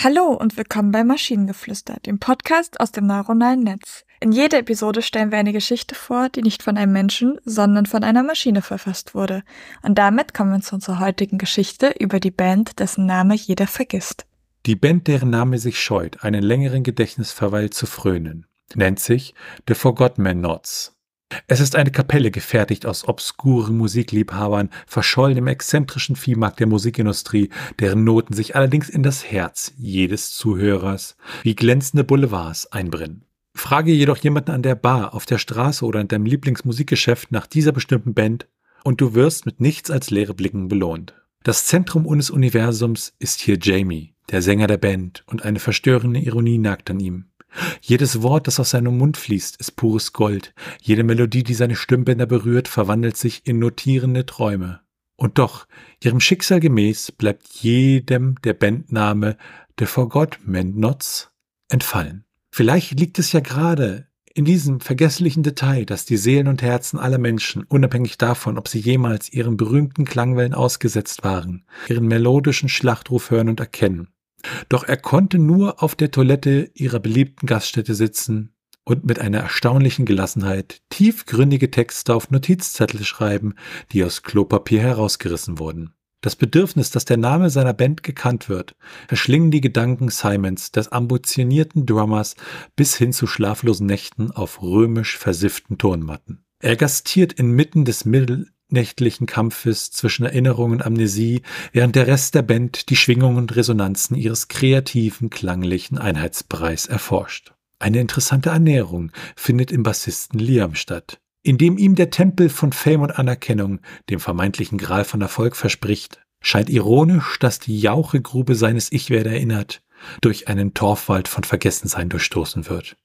Hallo und willkommen bei Maschinengeflüster, dem Podcast aus dem neuronalen Netz. In jeder Episode stellen wir eine Geschichte vor, die nicht von einem Menschen, sondern von einer Maschine verfasst wurde. Und damit kommen wir zu unserer heutigen Geschichte über die Band, dessen Name jeder vergisst. Die Band, deren Name sich scheut, einen längeren Gedächtnisverweil zu frönen, nennt sich The Forgotten Nots. Es ist eine Kapelle gefertigt aus obskuren Musikliebhabern, verschollen im exzentrischen Viehmarkt der Musikindustrie, deren Noten sich allerdings in das Herz jedes Zuhörers wie glänzende Boulevards einbrennen. Frage jedoch jemanden an der Bar, auf der Straße oder in deinem Lieblingsmusikgeschäft nach dieser bestimmten Band und du wirst mit nichts als leere Blicken belohnt. Das Zentrum unseres Universums ist hier Jamie, der Sänger der Band, und eine verstörende Ironie nagt an ihm. Jedes Wort, das aus seinem Mund fließt, ist pures Gold. Jede Melodie, die seine Stimmbänder berührt, verwandelt sich in notierende Träume. Und doch, ihrem Schicksal gemäß, bleibt jedem der Bandname The Forgotten Nots entfallen. Vielleicht liegt es ja gerade in diesem vergesslichen Detail, dass die Seelen und Herzen aller Menschen, unabhängig davon, ob sie jemals ihren berühmten Klangwellen ausgesetzt waren, ihren melodischen Schlachtruf hören und erkennen. Doch er konnte nur auf der Toilette ihrer beliebten Gaststätte sitzen und mit einer erstaunlichen Gelassenheit tiefgründige Texte auf Notizzettel schreiben, die aus Klopapier herausgerissen wurden. Das Bedürfnis, dass der Name seiner Band gekannt wird, verschlingen die Gedanken Simons, des ambitionierten Drummers, bis hin zu schlaflosen Nächten auf römisch versifften Turnmatten. Er gastiert inmitten des mittel nächtlichen Kampfes zwischen Erinnerung und Amnesie, während der Rest der Band die Schwingungen und Resonanzen ihres kreativen, klanglichen Einheitsbereichs erforscht. Eine interessante Annäherung findet im Bassisten Liam statt, indem ihm der Tempel von Fame und Anerkennung, dem vermeintlichen Gral von Erfolg verspricht, scheint ironisch, dass die Jauchegrube seines Ich-Werde erinnert, durch einen Torfwald von Vergessensein durchstoßen wird.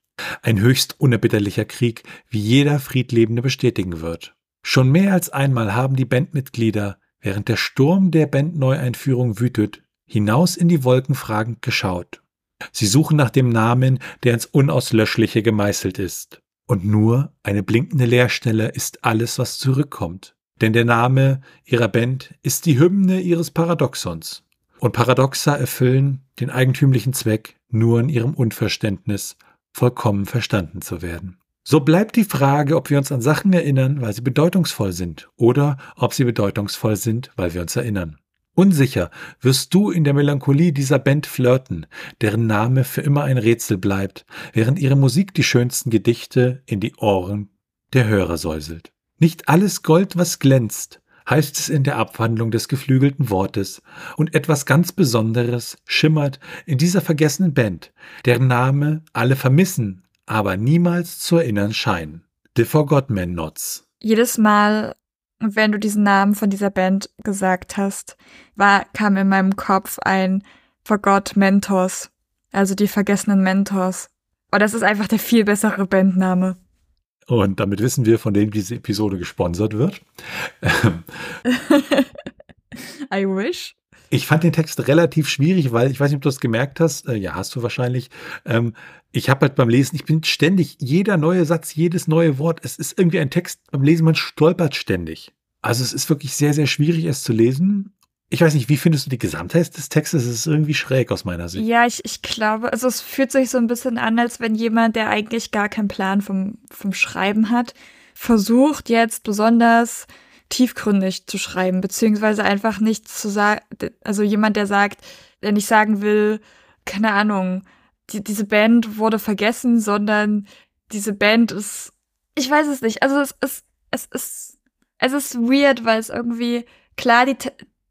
Ein höchst unerbitterlicher Krieg, wie jeder Friedlebende bestätigen wird. Schon mehr als einmal haben die Bandmitglieder, während der Sturm der Bandneueinführung wütet, hinaus in die Wolken fragend geschaut. Sie suchen nach dem Namen, der ins Unauslöschliche gemeißelt ist. Und nur eine blinkende Leerstelle ist alles, was zurückkommt. Denn der Name ihrer Band ist die Hymne ihres Paradoxons. Und Paradoxa erfüllen den eigentümlichen Zweck, nur in ihrem Unverständnis vollkommen verstanden zu werden. So bleibt die Frage, ob wir uns an Sachen erinnern, weil sie bedeutungsvoll sind, oder ob sie bedeutungsvoll sind, weil wir uns erinnern. Unsicher wirst du in der Melancholie dieser Band flirten, deren Name für immer ein Rätsel bleibt, während ihre Musik die schönsten Gedichte in die Ohren der Hörer säuselt. Nicht alles Gold, was glänzt, heißt es in der Abwandlung des geflügelten Wortes, und etwas ganz Besonderes schimmert in dieser vergessenen Band, deren Name alle vermissen, aber niemals zu erinnern scheinen. The Forgotten Nots. Jedes Mal, wenn du diesen Namen von dieser Band gesagt hast, war, kam in meinem Kopf ein Forgot Mentors, also die vergessenen Mentors. Und das ist einfach der viel bessere Bandname. Und damit wissen wir, von wem diese Episode gesponsert wird. I wish. Ich fand den Text relativ schwierig, weil ich weiß nicht, ob du das gemerkt hast. Äh, ja, hast du wahrscheinlich. Ähm, ich habe halt beim Lesen, ich bin ständig, jeder neue Satz, jedes neue Wort, es ist irgendwie ein Text, beim Lesen, man stolpert ständig. Also es ist wirklich sehr, sehr schwierig, es zu lesen. Ich weiß nicht, wie findest du die Gesamtheit des Textes? Es ist irgendwie schräg aus meiner Sicht. Ja, ich, ich glaube, also es fühlt sich so ein bisschen an, als wenn jemand, der eigentlich gar keinen Plan vom, vom Schreiben hat, versucht jetzt besonders tiefgründig zu schreiben, beziehungsweise einfach nicht zu sagen, also jemand, der sagt, der nicht sagen will, keine Ahnung, die, diese Band wurde vergessen, sondern diese Band ist, ich weiß es nicht, also es ist, es ist, es ist weird, weil es irgendwie, klar, die,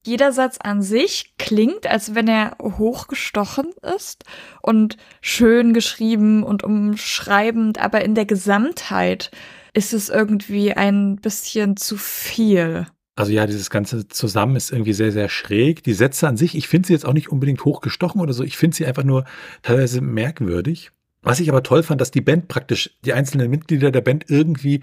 jeder Satz an sich klingt, als wenn er hochgestochen ist und schön geschrieben und umschreibend, aber in der Gesamtheit ist es irgendwie ein bisschen zu viel. Also ja, dieses Ganze zusammen ist irgendwie sehr, sehr schräg. Die Sätze an sich, ich finde sie jetzt auch nicht unbedingt hochgestochen oder so. Ich finde sie einfach nur teilweise merkwürdig. Was ich aber toll fand, dass die Band praktisch, die einzelnen Mitglieder der Band irgendwie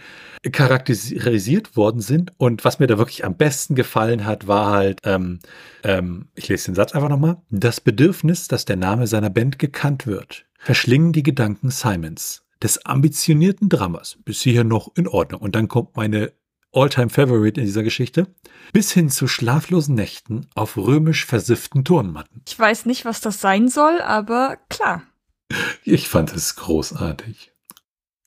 charakterisiert worden sind. Und was mir da wirklich am besten gefallen hat, war halt, ähm, ähm, ich lese den Satz einfach nochmal, das Bedürfnis, dass der Name seiner Band gekannt wird, verschlingen die Gedanken Simons des ambitionierten Dramas bis hierher noch in Ordnung. Und dann kommt meine Alltime Favorite in dieser Geschichte, bis hin zu schlaflosen Nächten auf römisch versifften Turnmatten. Ich weiß nicht, was das sein soll, aber klar. Ich fand es großartig.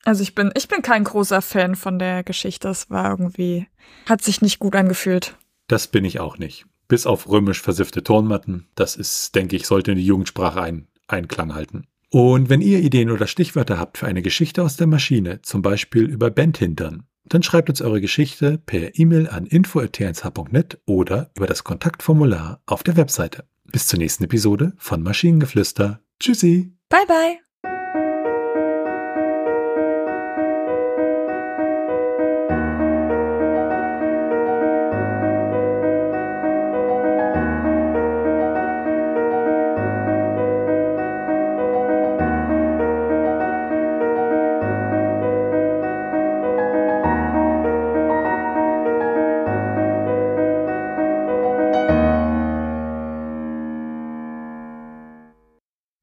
Also ich bin, ich bin kein großer Fan von der Geschichte. Das war irgendwie, hat sich nicht gut angefühlt. Das bin ich auch nicht. Bis auf römisch versiffte Turnmatten. Das ist, denke ich, sollte in die Jugendsprache ein, Einklang halten. Und wenn ihr Ideen oder Stichwörter habt für eine Geschichte aus der Maschine, zum Beispiel über Bandhintern, dann schreibt uns eure Geschichte per E-Mail an info.tnsh.net oder über das Kontaktformular auf der Webseite. Bis zur nächsten Episode von Maschinengeflüster. Tschüssi. Bye bye.